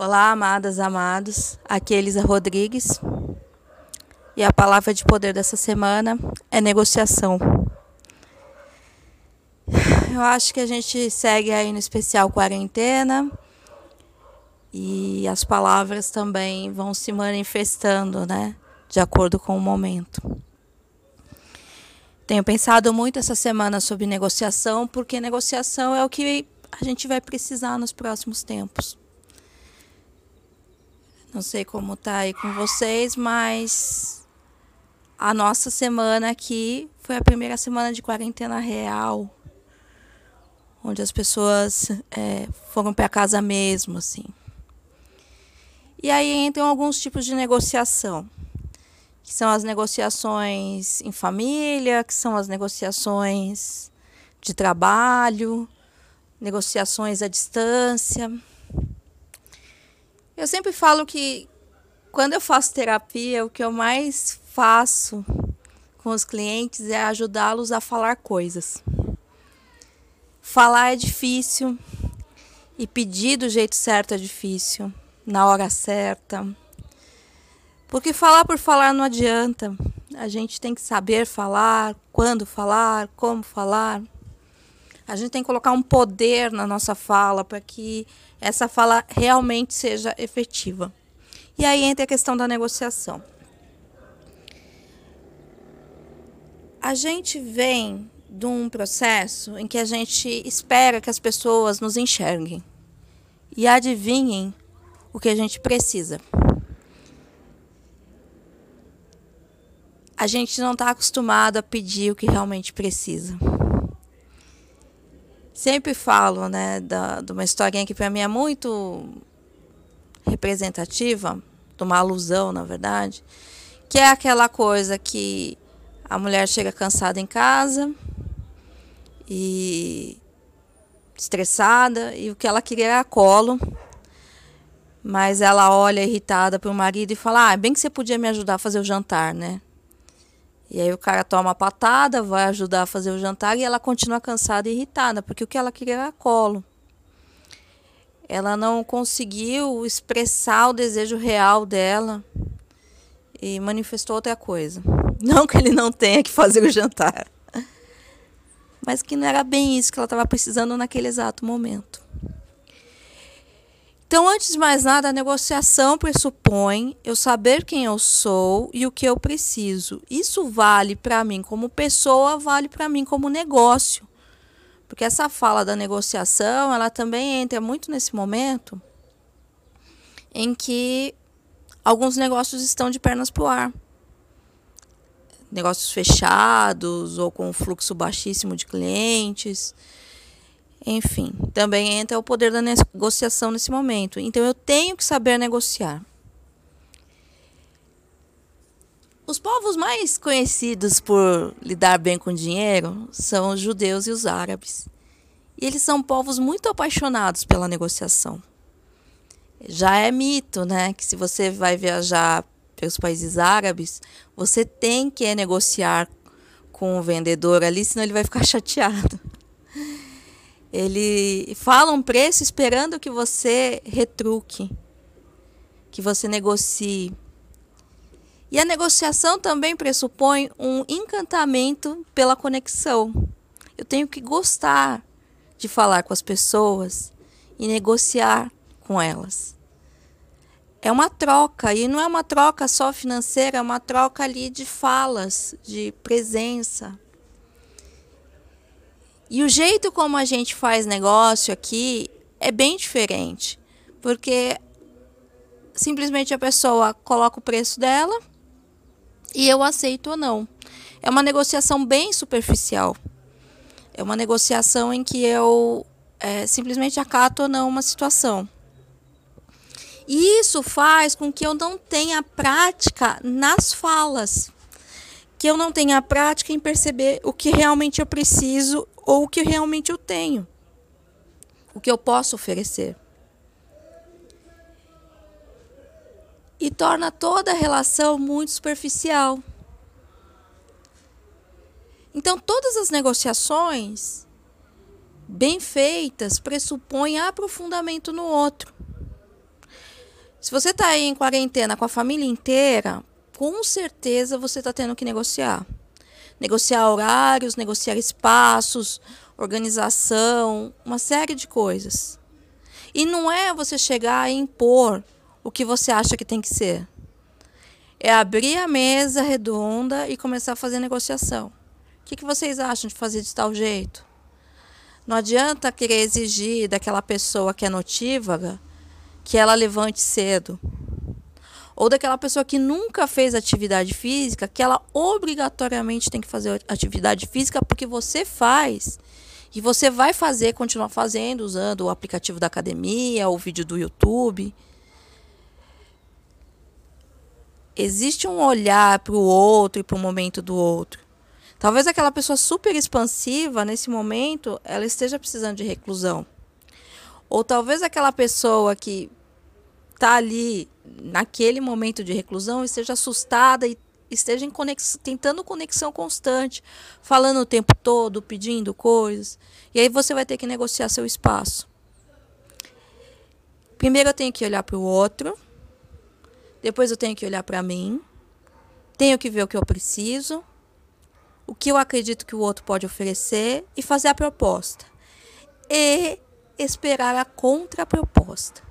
Olá, amadas, amados. Aqui é Elisa Rodrigues. E a palavra de poder dessa semana é negociação. Eu acho que a gente segue aí no especial quarentena e as palavras também vão se manifestando, né, de acordo com o momento. Tenho pensado muito essa semana sobre negociação, porque negociação é o que a gente vai precisar nos próximos tempos. Não sei como tá aí com vocês, mas a nossa semana aqui foi a primeira semana de quarentena real, onde as pessoas é, foram para casa mesmo, assim. E aí entram alguns tipos de negociação, que são as negociações em família, que são as negociações de trabalho, negociações à distância. Eu sempre falo que quando eu faço terapia, o que eu mais faço com os clientes é ajudá-los a falar coisas. Falar é difícil e pedir do jeito certo é difícil, na hora certa. Porque falar por falar não adianta. A gente tem que saber falar, quando falar, como falar. A gente tem que colocar um poder na nossa fala para que essa fala realmente seja efetiva. E aí entra a questão da negociação. A gente vem de um processo em que a gente espera que as pessoas nos enxerguem e adivinhem o que a gente precisa. A gente não está acostumado a pedir o que realmente precisa sempre falo, né, da, de uma historinha que para mim é muito representativa, de uma alusão, na verdade, que é aquela coisa que a mulher chega cansada em casa e estressada e o que ela queria era colo. Mas ela olha irritada para o marido e fala: "Ah, bem que você podia me ajudar a fazer o jantar, né?" E aí o cara toma a patada, vai ajudar a fazer o jantar e ela continua cansada e irritada, porque o que ela queria era colo. Ela não conseguiu expressar o desejo real dela e manifestou outra coisa. Não que ele não tenha que fazer o jantar, mas que não era bem isso que ela estava precisando naquele exato momento. Então, antes de mais nada, a negociação pressupõe eu saber quem eu sou e o que eu preciso. Isso vale para mim como pessoa, vale para mim como negócio. Porque essa fala da negociação, ela também entra muito nesse momento em que alguns negócios estão de pernas para o ar. Negócios fechados ou com fluxo baixíssimo de clientes. Enfim, também entra o poder da negociação nesse momento. Então eu tenho que saber negociar. Os povos mais conhecidos por lidar bem com dinheiro são os judeus e os árabes. E eles são povos muito apaixonados pela negociação. Já é mito, né, que se você vai viajar pelos países árabes, você tem que negociar com o vendedor ali, senão ele vai ficar chateado. Ele fala um preço esperando que você retruque, que você negocie. E a negociação também pressupõe um encantamento pela conexão. Eu tenho que gostar de falar com as pessoas e negociar com elas. É uma troca, e não é uma troca só financeira, é uma troca ali de falas, de presença, e o jeito como a gente faz negócio aqui é bem diferente, porque simplesmente a pessoa coloca o preço dela e eu aceito ou não. É uma negociação bem superficial. É uma negociação em que eu é, simplesmente acato ou não uma situação. E isso faz com que eu não tenha prática nas falas, que eu não tenha prática em perceber o que realmente eu preciso ou o que realmente eu tenho, o que eu posso oferecer. E torna toda a relação muito superficial. Então, todas as negociações bem feitas pressupõem aprofundamento no outro. Se você está aí em quarentena com a família inteira, com certeza você está tendo que negociar. Negociar horários, negociar espaços, organização, uma série de coisas. E não é você chegar e impor o que você acha que tem que ser. É abrir a mesa redonda e começar a fazer negociação. O que, que vocês acham de fazer de tal jeito? Não adianta querer exigir daquela pessoa que é notívaga que ela levante cedo. Ou daquela pessoa que nunca fez atividade física, que ela obrigatoriamente tem que fazer atividade física porque você faz. E você vai fazer, continuar fazendo, usando o aplicativo da academia, o vídeo do YouTube. Existe um olhar para o outro e para o momento do outro. Talvez aquela pessoa super expansiva, nesse momento, ela esteja precisando de reclusão. Ou talvez aquela pessoa que está ali naquele momento de reclusão esteja assustada e esteja conex... tentando conexão constante, falando o tempo todo, pedindo coisas. E aí você vai ter que negociar seu espaço. Primeiro eu tenho que olhar para o outro, depois eu tenho que olhar para mim, tenho que ver o que eu preciso, o que eu acredito que o outro pode oferecer e fazer a proposta. E esperar a contraproposta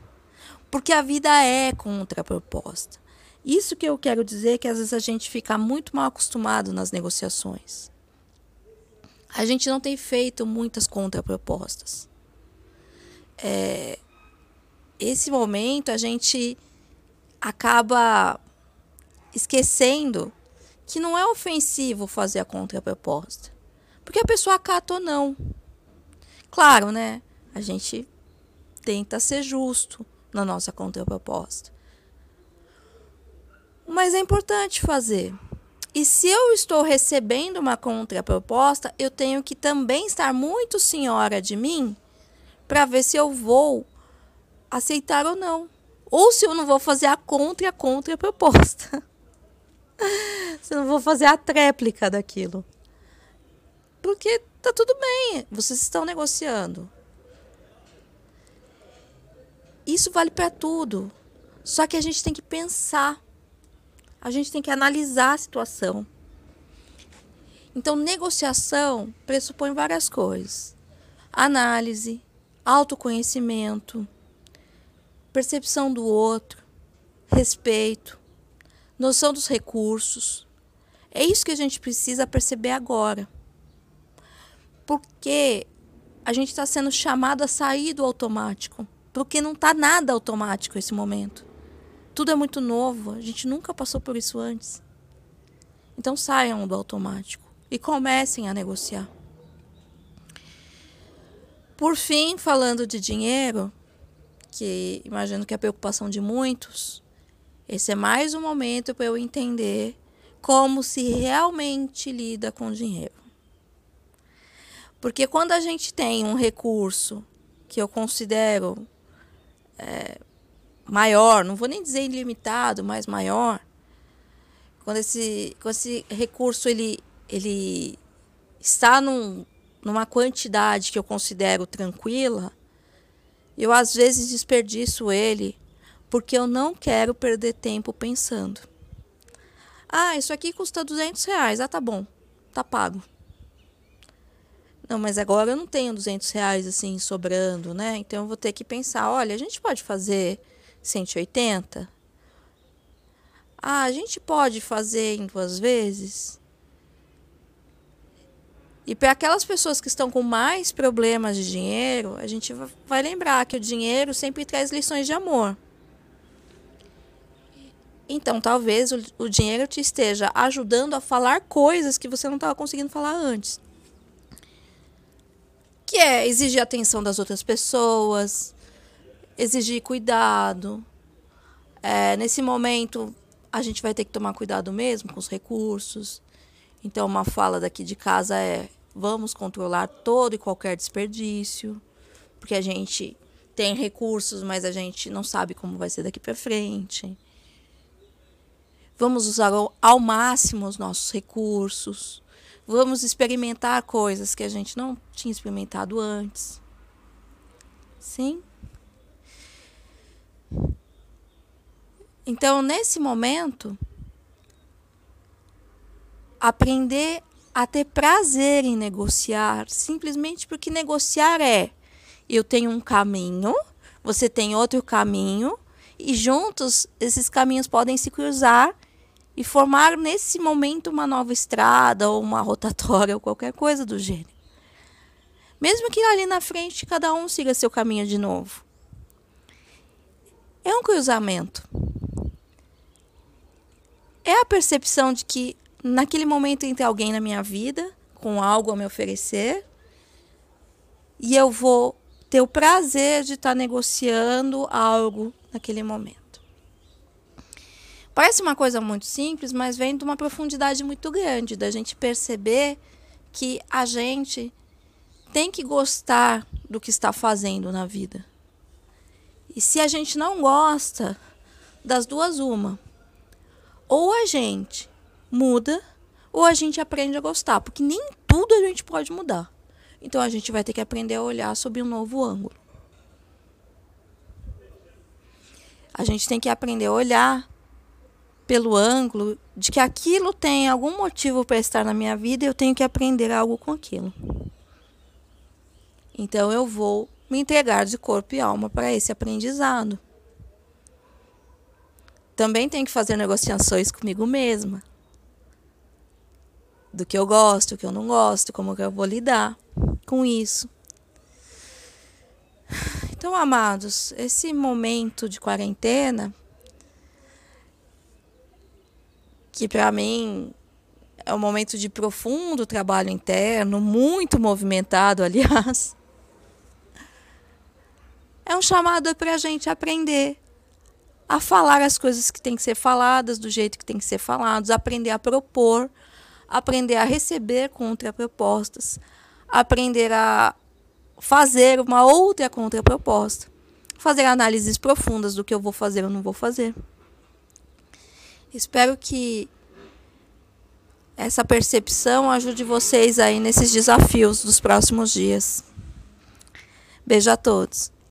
porque a vida é contraproposta. Isso que eu quero dizer que às vezes a gente fica muito mal acostumado nas negociações. A gente não tem feito muitas contrapropostas. É, esse momento a gente acaba esquecendo que não é ofensivo fazer a contraproposta. Porque a pessoa acata ou não. Claro, né? A gente tenta ser justo na nossa contraproposta. Mas é importante fazer. E se eu estou recebendo uma contraproposta, eu tenho que também estar muito senhora de mim para ver se eu vou aceitar ou não. Ou se eu não vou fazer a contra a contraproposta. se eu não vou fazer a tréplica daquilo. Porque tá tudo bem, vocês estão negociando. Isso vale para tudo. Só que a gente tem que pensar. A gente tem que analisar a situação. Então, negociação pressupõe várias coisas: análise, autoconhecimento, percepção do outro, respeito, noção dos recursos. É isso que a gente precisa perceber agora. Porque a gente está sendo chamado a sair do automático porque não está nada automático esse momento. Tudo é muito novo, a gente nunca passou por isso antes. Então saiam do automático e comecem a negociar. Por fim, falando de dinheiro, que imagino que é a preocupação de muitos, esse é mais um momento para eu entender como se realmente lida com dinheiro. Porque quando a gente tem um recurso que eu considero é, maior, não vou nem dizer ilimitado, mas maior, quando esse, quando esse recurso ele, ele está num, numa quantidade que eu considero tranquila, eu às vezes desperdiço ele porque eu não quero perder tempo pensando. Ah, isso aqui custa 200 reais. Ah, tá bom. Tá pago. Não, mas agora eu não tenho 200 reais assim sobrando, né? Então eu vou ter que pensar: olha, a gente pode fazer 180? Ah, a gente pode fazer em duas vezes? E para aquelas pessoas que estão com mais problemas de dinheiro, a gente vai lembrar que o dinheiro sempre traz lições de amor. Então, talvez o, o dinheiro te esteja ajudando a falar coisas que você não estava conseguindo falar antes que é exigir atenção das outras pessoas, exigir cuidado. É, nesse momento, a gente vai ter que tomar cuidado mesmo com os recursos. Então, uma fala daqui de casa é: vamos controlar todo e qualquer desperdício, porque a gente tem recursos, mas a gente não sabe como vai ser daqui para frente. Vamos usar ao máximo os nossos recursos. Vamos experimentar coisas que a gente não tinha experimentado antes. Sim? Então, nesse momento, aprender a ter prazer em negociar, simplesmente porque negociar é eu tenho um caminho, você tem outro caminho, e juntos esses caminhos podem se cruzar e formar nesse momento uma nova estrada ou uma rotatória ou qualquer coisa do gênero. Mesmo que ali na frente cada um siga seu caminho de novo. É um cruzamento. É a percepção de que naquele momento tem alguém na minha vida com algo a me oferecer e eu vou ter o prazer de estar negociando algo naquele momento. Parece uma coisa muito simples, mas vem de uma profundidade muito grande da gente perceber que a gente tem que gostar do que está fazendo na vida. E se a gente não gosta, das duas uma. Ou a gente muda ou a gente aprende a gostar, porque nem tudo a gente pode mudar. Então a gente vai ter que aprender a olhar sob um novo ângulo. A gente tem que aprender a olhar pelo ângulo de que aquilo tem algum motivo para estar na minha vida e eu tenho que aprender algo com aquilo. Então eu vou me entregar de corpo e alma para esse aprendizado. Também tenho que fazer negociações comigo mesma do que eu gosto, o que eu não gosto, como que eu vou lidar com isso. Então, amados, esse momento de quarentena, que para mim é um momento de profundo trabalho interno, muito movimentado, aliás, é um chamado para a gente aprender a falar as coisas que têm que ser faladas do jeito que tem que ser falados, aprender a propor aprender a receber contrapropostas, aprender a fazer uma outra contraproposta, fazer análises profundas do que eu vou fazer ou não vou fazer. Espero que essa percepção ajude vocês aí nesses desafios dos próximos dias. Beijo a todos.